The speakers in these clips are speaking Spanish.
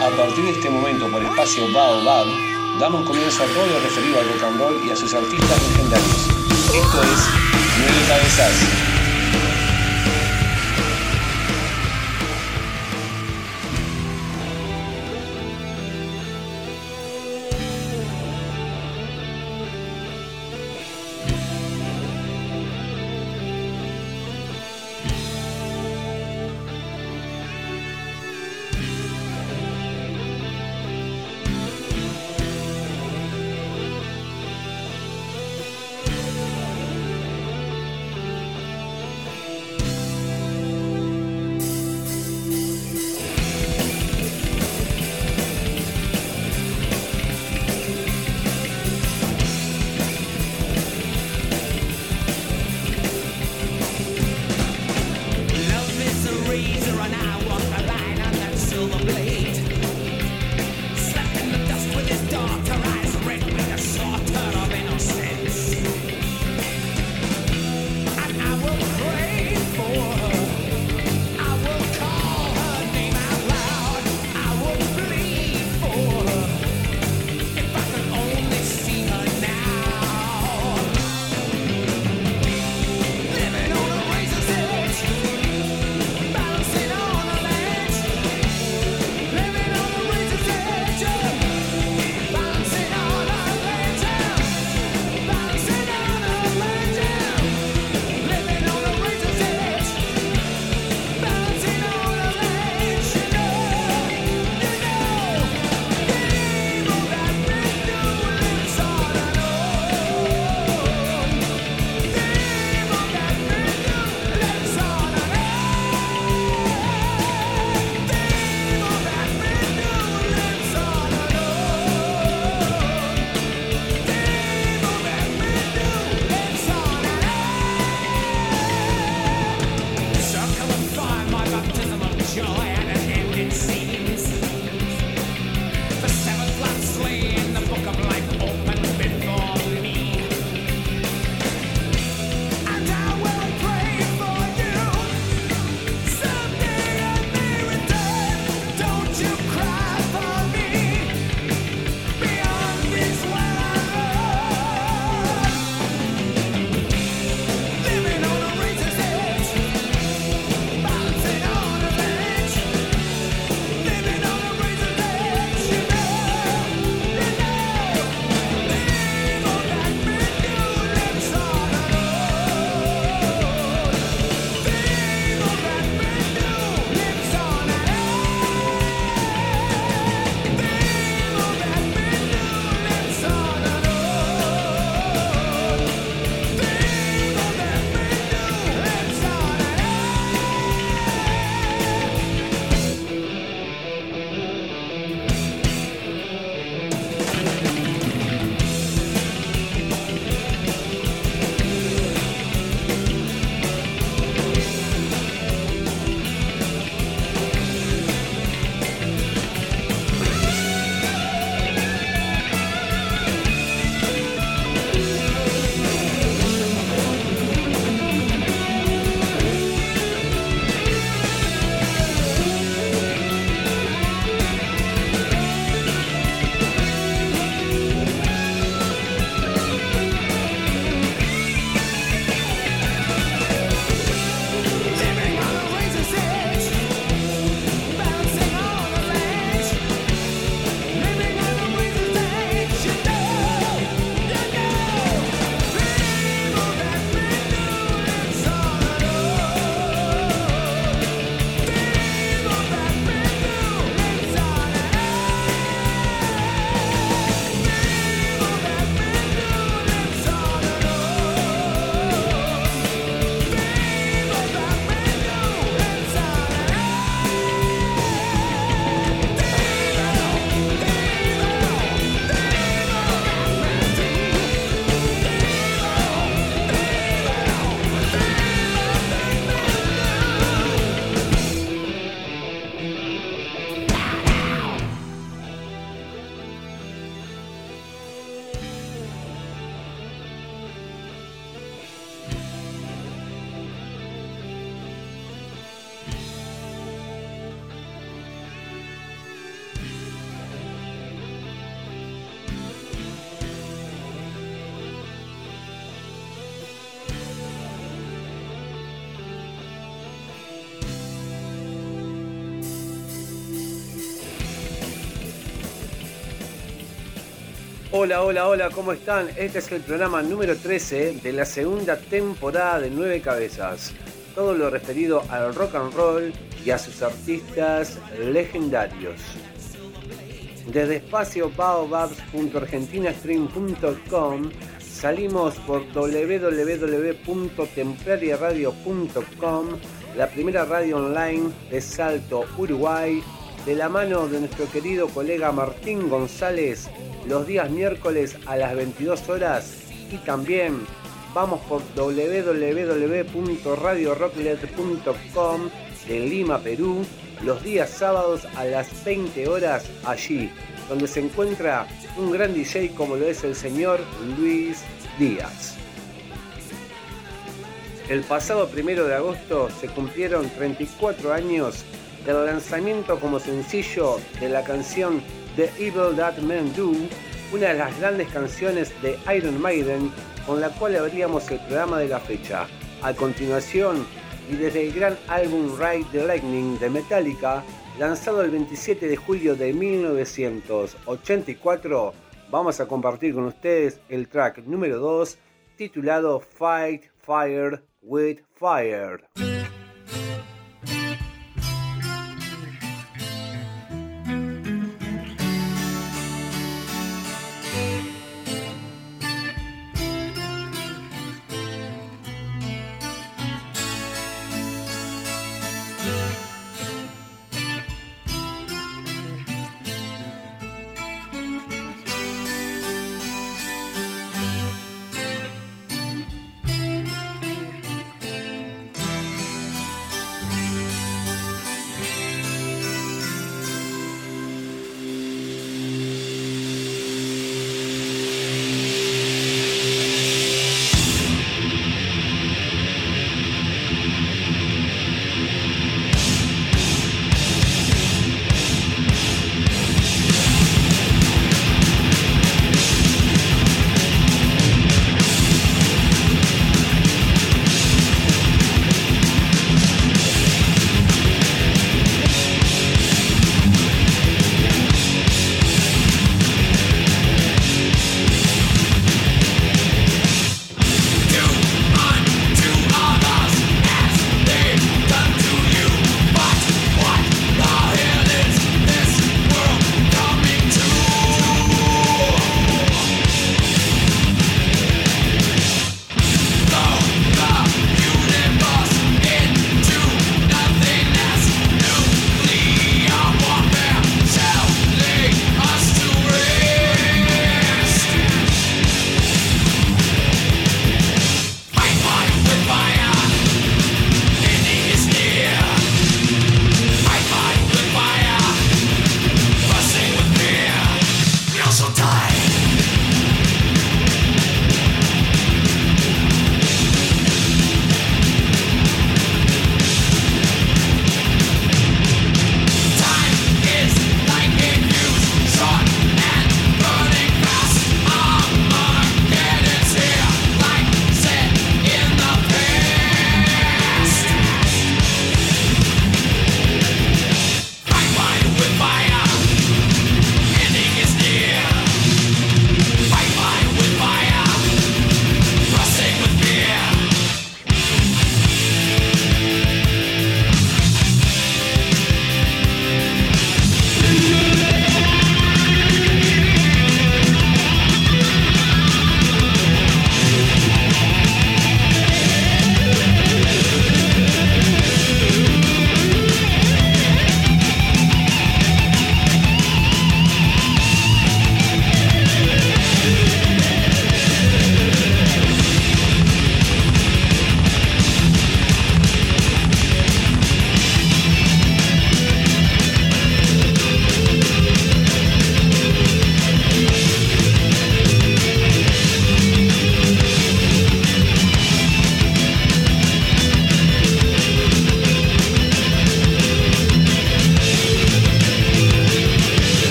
A partir de este momento, por espacio Baobab, damos comienzo a todo lo referido al rock and roll y a sus artistas legendarios. Esto es Nueve Cabezas. Hola, hola, hola, ¿cómo están? Este es el programa número 13 de la segunda temporada de Nueve Cabezas. Todo lo referido al rock and roll y a sus artistas legendarios. Desde espacio baobabs.argentinastream.com salimos por www.templariaradio.com, la primera radio online de Salto, Uruguay, de la mano de nuestro querido colega Martín González los días miércoles a las 22 horas y también vamos por www.radiorocklet.com de Lima, Perú, los días sábados a las 20 horas allí, donde se encuentra un gran DJ como lo es el señor Luis Díaz. El pasado primero de agosto se cumplieron 34 años del lanzamiento como sencillo de la canción The Evil That Men Do, una de las grandes canciones de Iron Maiden con la cual abríamos el programa de la fecha. A continuación, y desde el gran álbum Ride the Lightning de Metallica, lanzado el 27 de julio de 1984, vamos a compartir con ustedes el track número 2 titulado Fight Fire with Fire.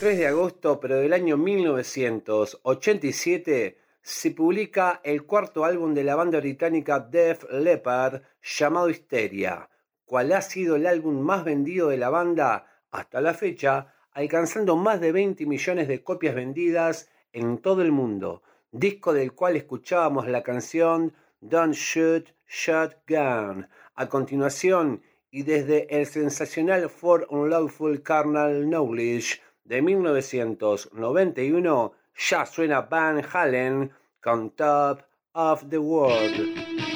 3 de agosto, pero del año 1987, se publica el cuarto álbum de la banda británica Def Leppard llamado Hysteria, cual ha sido el álbum más vendido de la banda hasta la fecha, alcanzando más de 20 millones de copias vendidas en todo el mundo, disco del cual escuchábamos la canción Don't Shoot Shotgun. A continuación, y desde el sensacional For Unlawful Carnal Knowledge de 1991, ya suena Van Halen con Top of the World.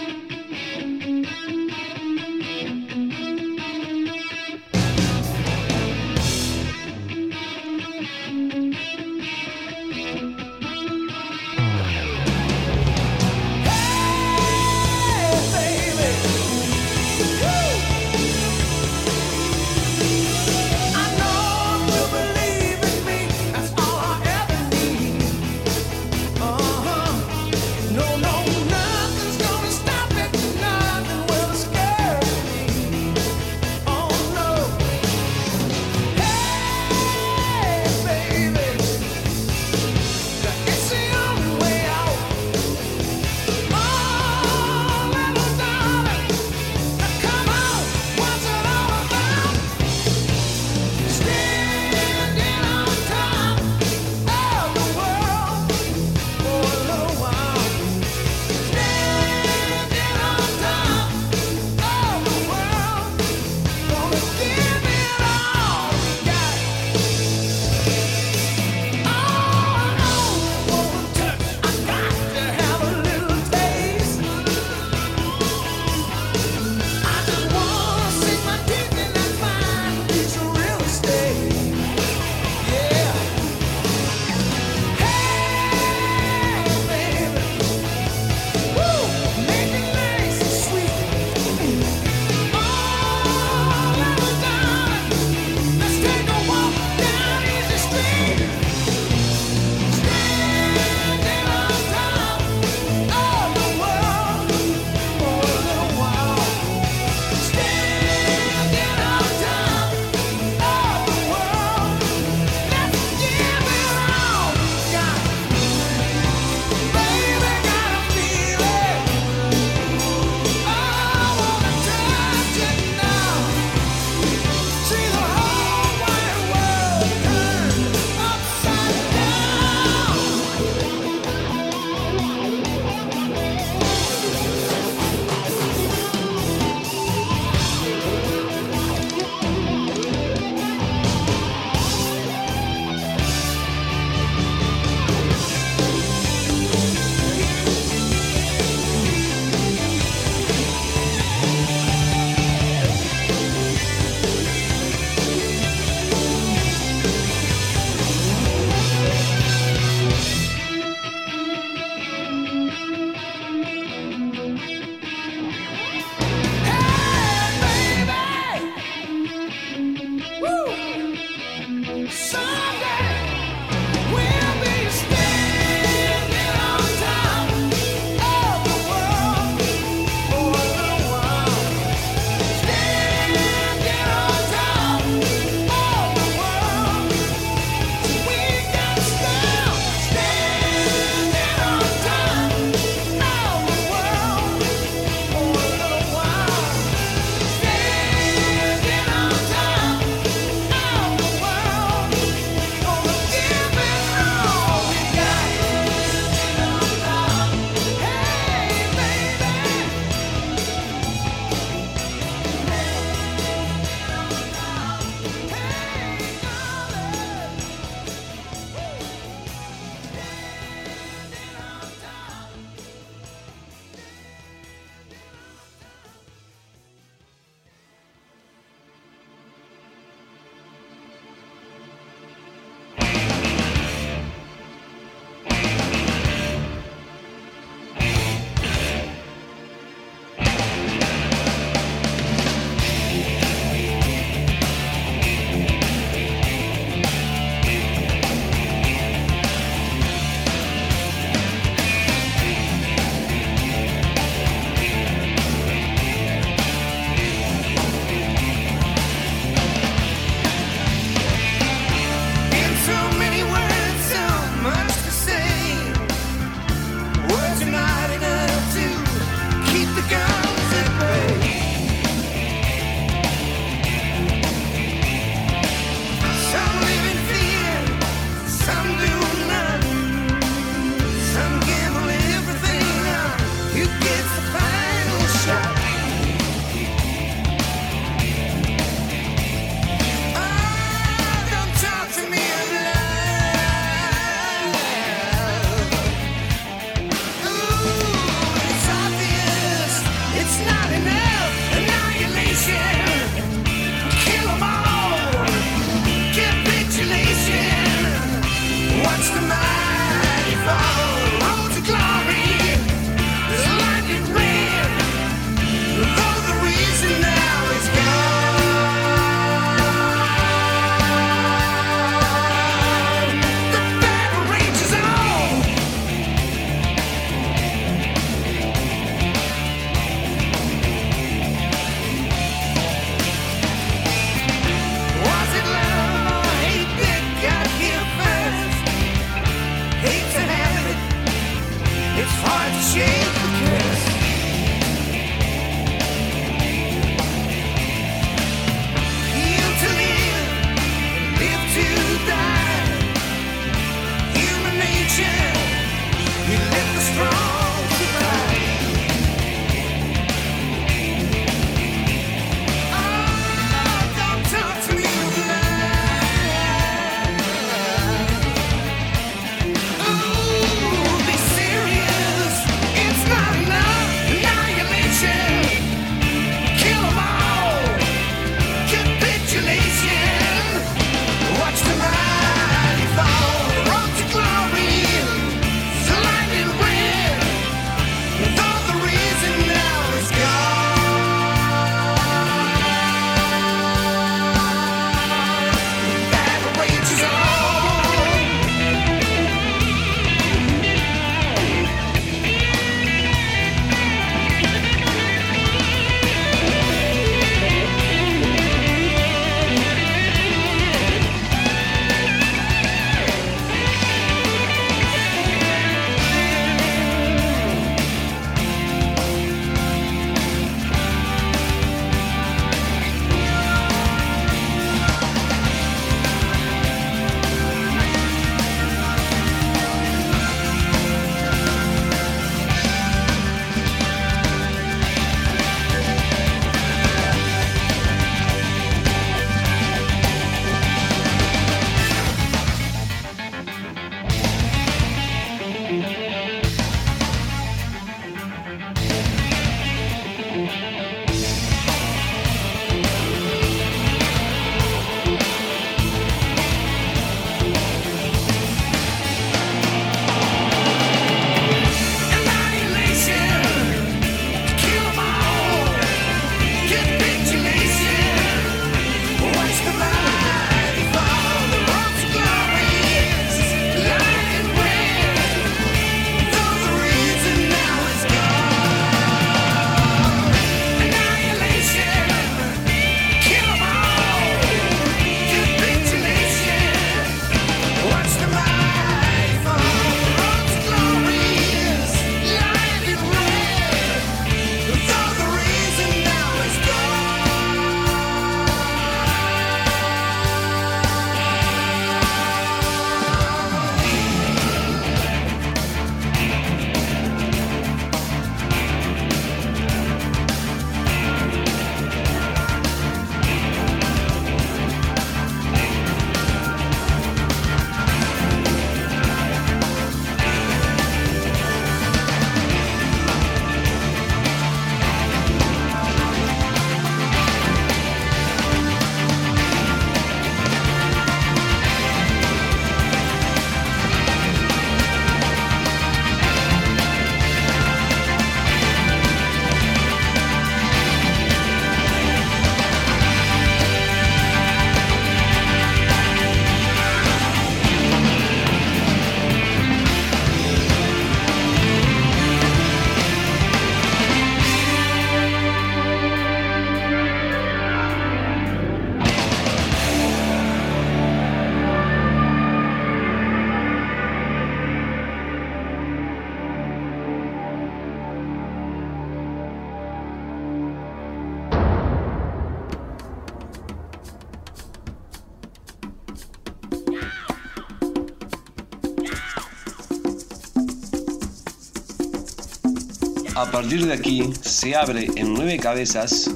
Partir de aquí se abre en nueve cabezas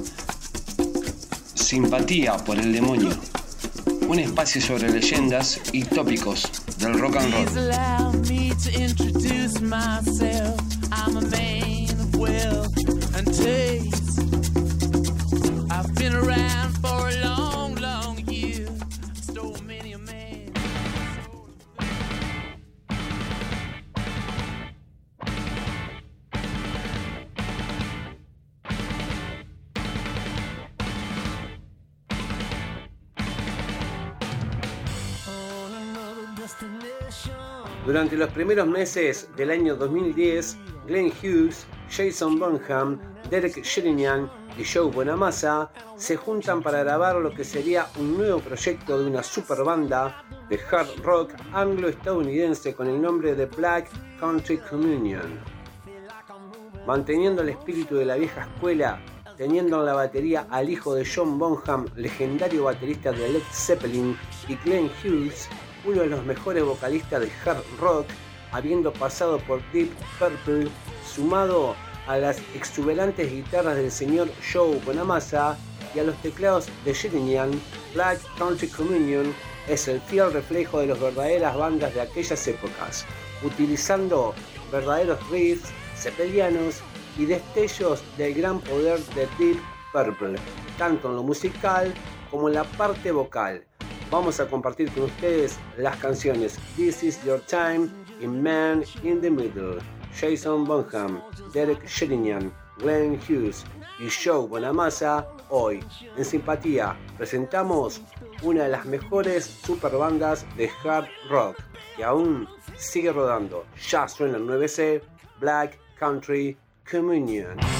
Simpatía por el demonio, un espacio sobre leyendas y tópicos del rock and roll. Durante los primeros meses del año 2010, Glenn Hughes, Jason Bonham, Derek Sherinian y Joe Bonamassa se juntan para grabar lo que sería un nuevo proyecto de una super banda de hard rock anglo-estadounidense con el nombre de Black Country Communion. Manteniendo el espíritu de la vieja escuela, teniendo en la batería al hijo de John Bonham, legendario baterista de Led Zeppelin, y Glenn Hughes, uno de los mejores vocalistas de hard rock, habiendo pasado por Deep Purple, sumado a las exuberantes guitarras del señor Joe Bonamassa y a los teclados de Sherinian, Black Country Communion es el fiel reflejo de las verdaderas bandas de aquellas épocas, utilizando verdaderos riffs, cepelianos y destellos del gran poder de Deep Purple, tanto en lo musical como en la parte vocal, vamos a compartir con ustedes las canciones This Is Your Time y Man in the Middle. Jason Bonham, Derek Sherinian, Glenn Hughes y Joe Bonamassa. Hoy, en Simpatía, presentamos una de las mejores super bandas de hard rock que aún sigue rodando. Ya suena el 9C, Black Country Communion.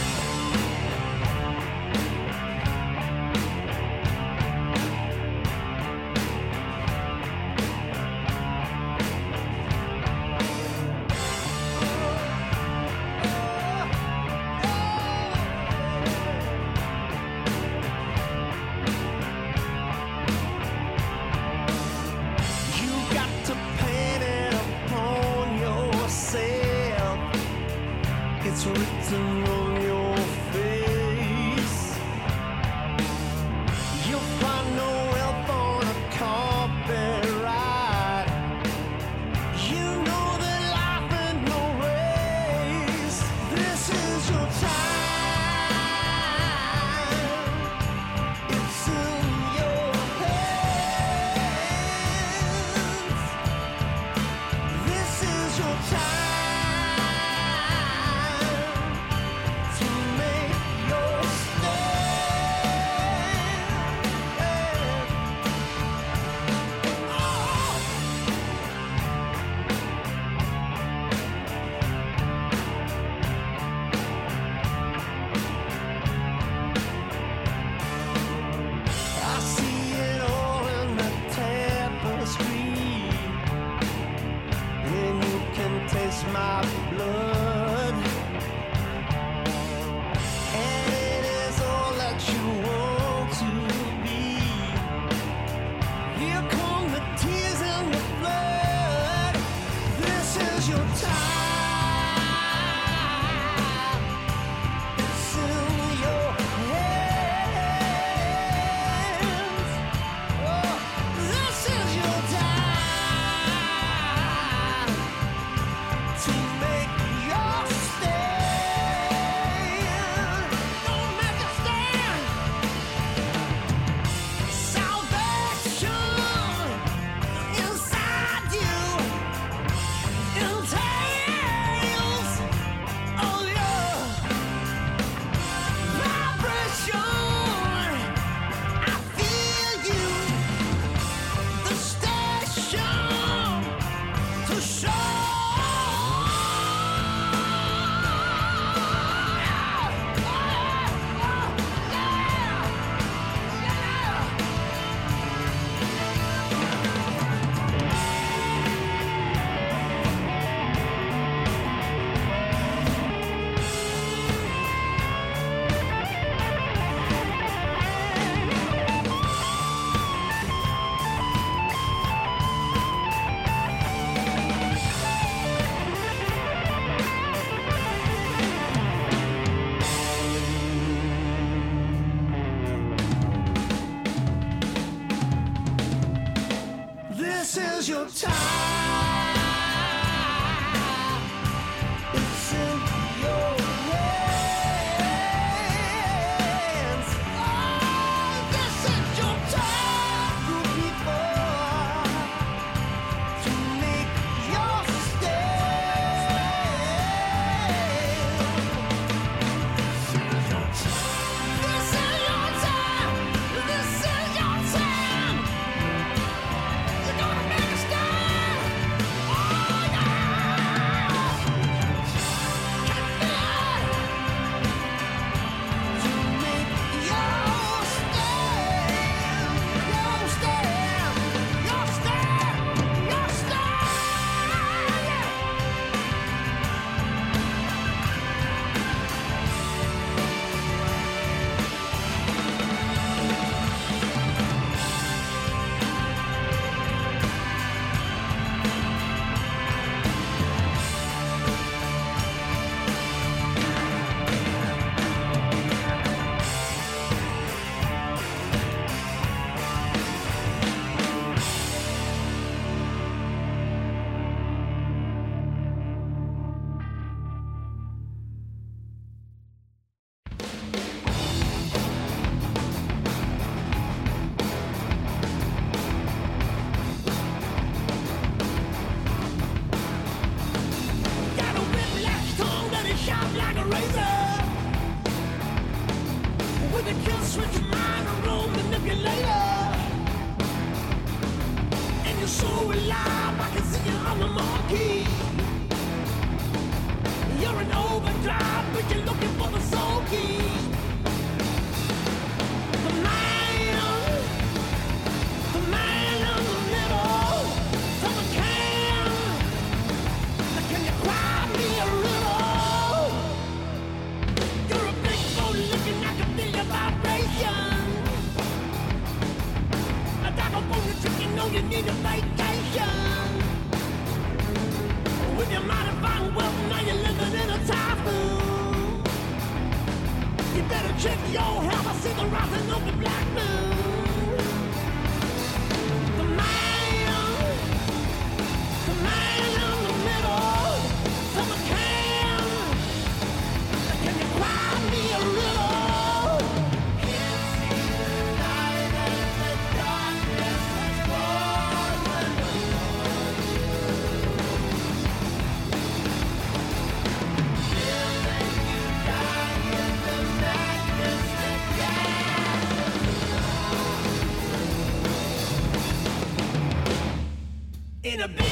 a bit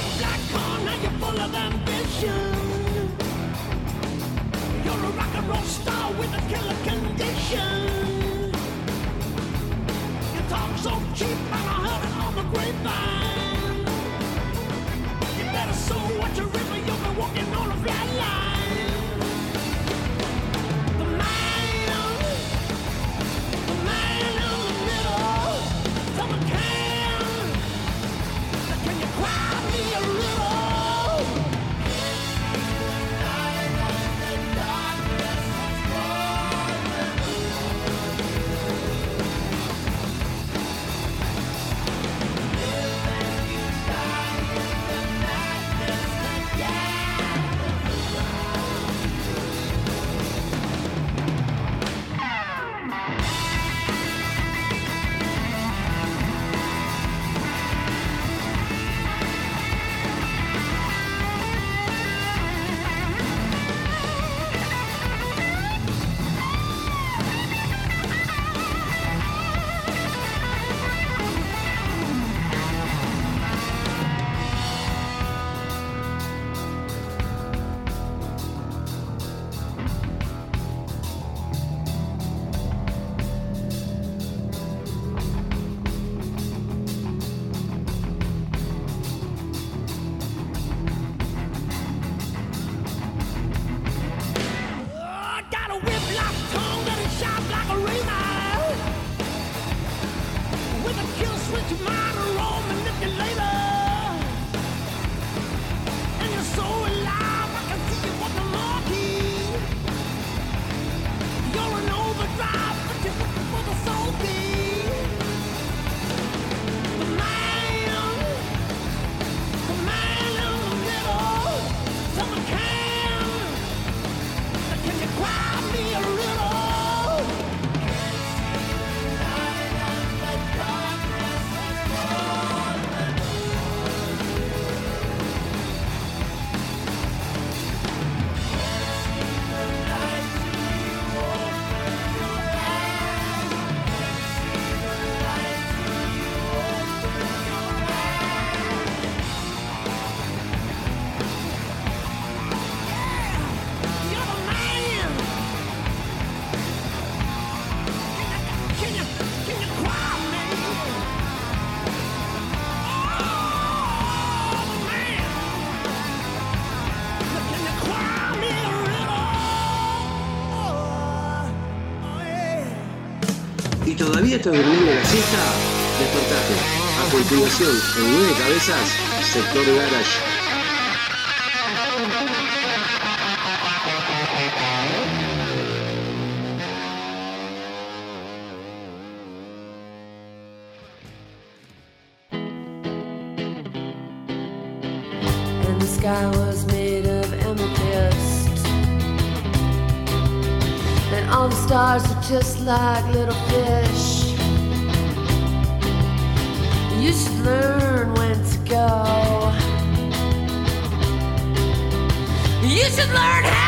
¿Todavía estás durmiendo la siesta? Despertate. A continuación, en nueve cabezas, sector garage. Just like little fish. You should learn when to go. You should learn how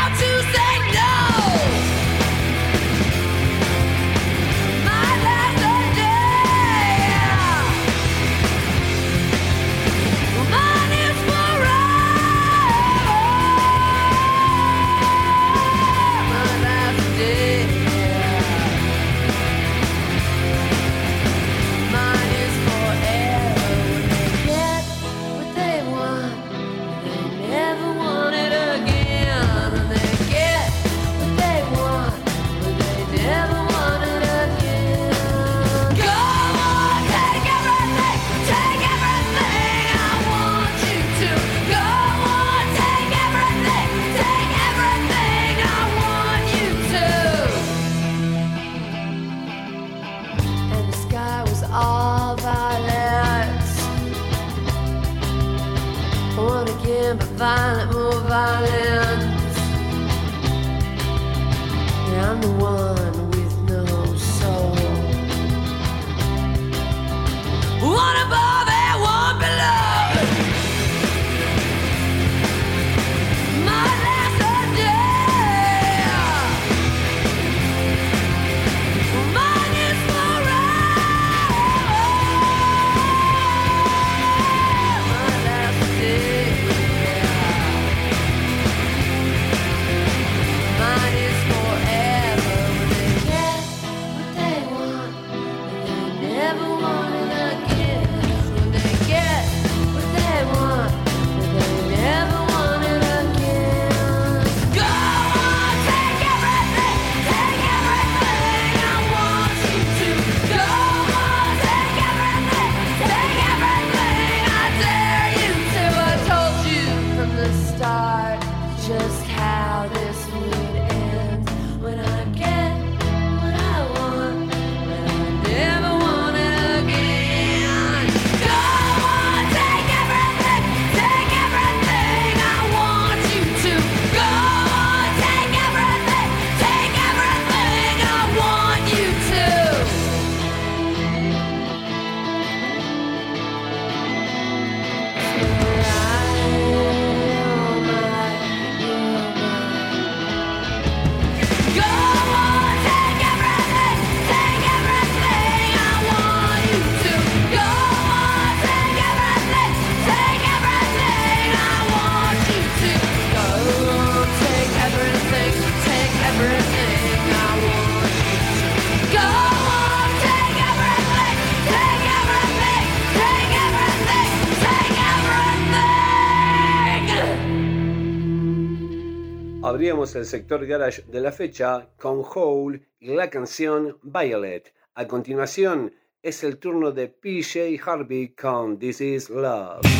el sector garage de la fecha con Hole y la canción Violet. A continuación es el turno de PJ Harvey con This Is Love.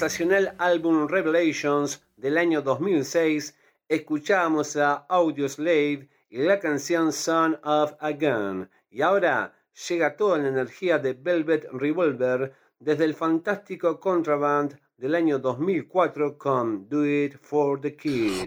sensacional álbum Revelations del año 2006 escuchamos a Audioslave y la canción Son of a Gun. Y ahora llega toda la energía de Velvet Revolver desde el fantástico Contraband del año 2004 con Do It for the Kids.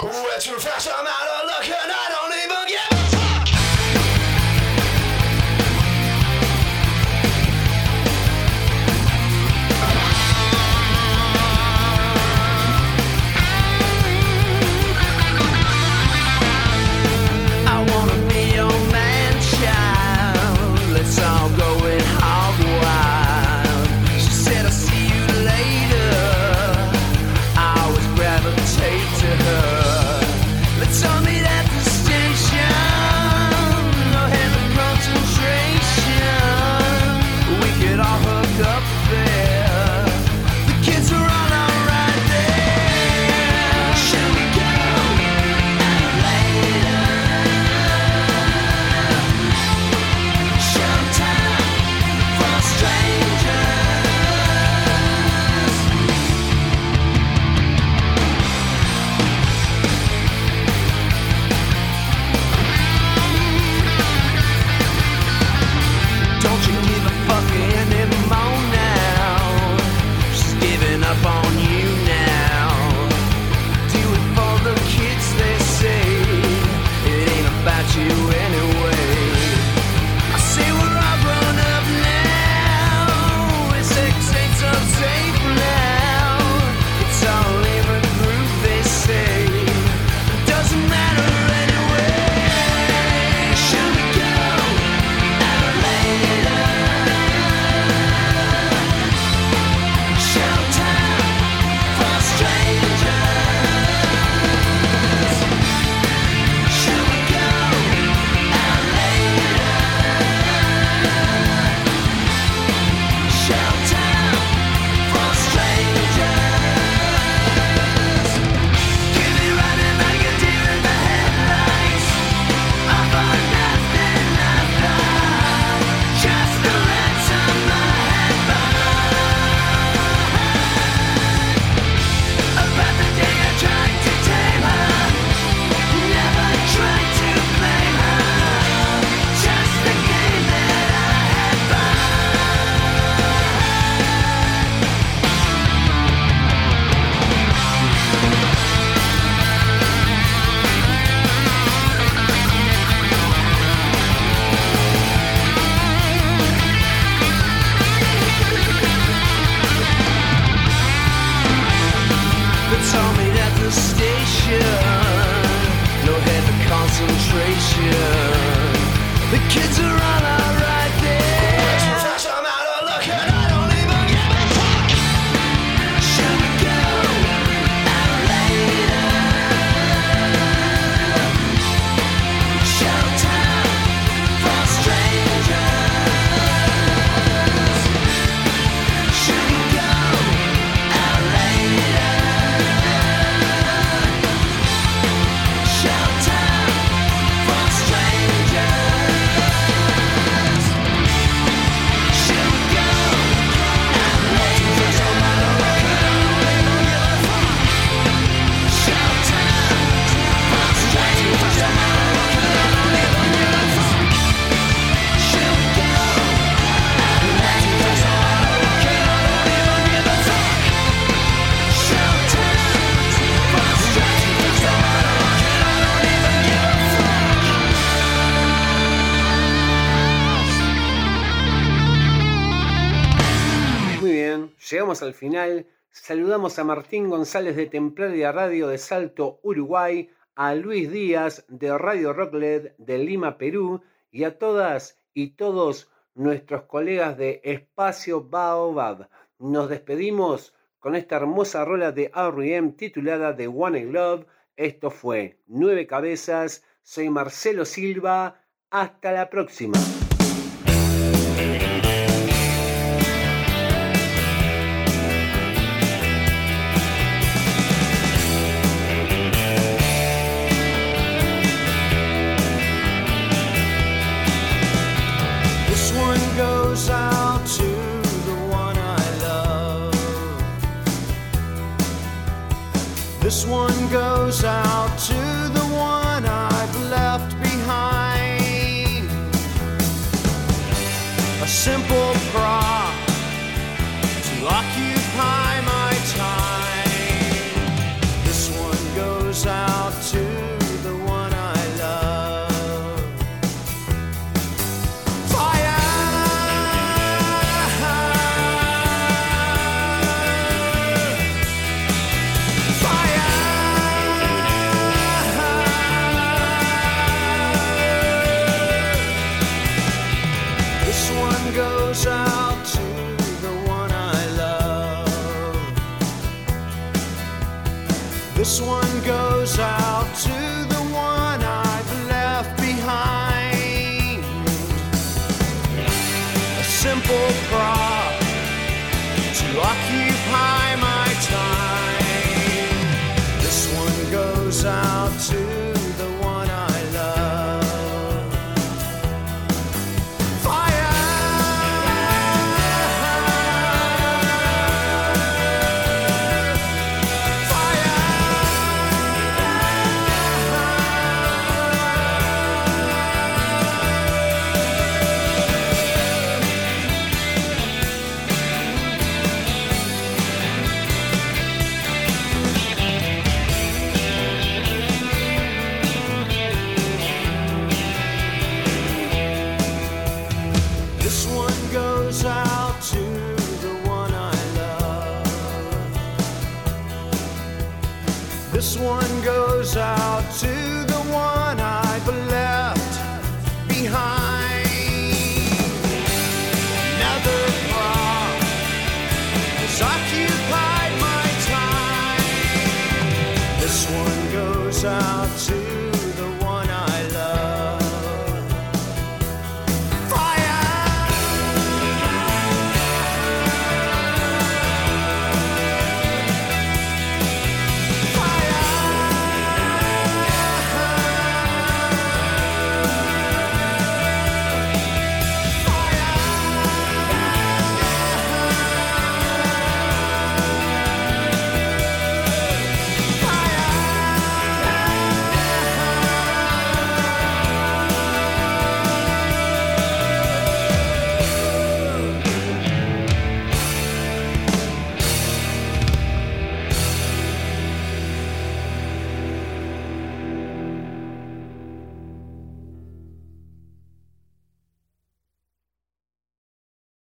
Al final. Saludamos a Martín González de Templaria Radio de Salto, Uruguay, a Luis Díaz de Radio Rockled de Lima, Perú, y a todas y todos nuestros colegas de Espacio Baobab. Nos despedimos con esta hermosa rola de R.E.M. titulada The One I Love. Esto fue Nueve Cabezas. Soy Marcelo Silva. Hasta la próxima.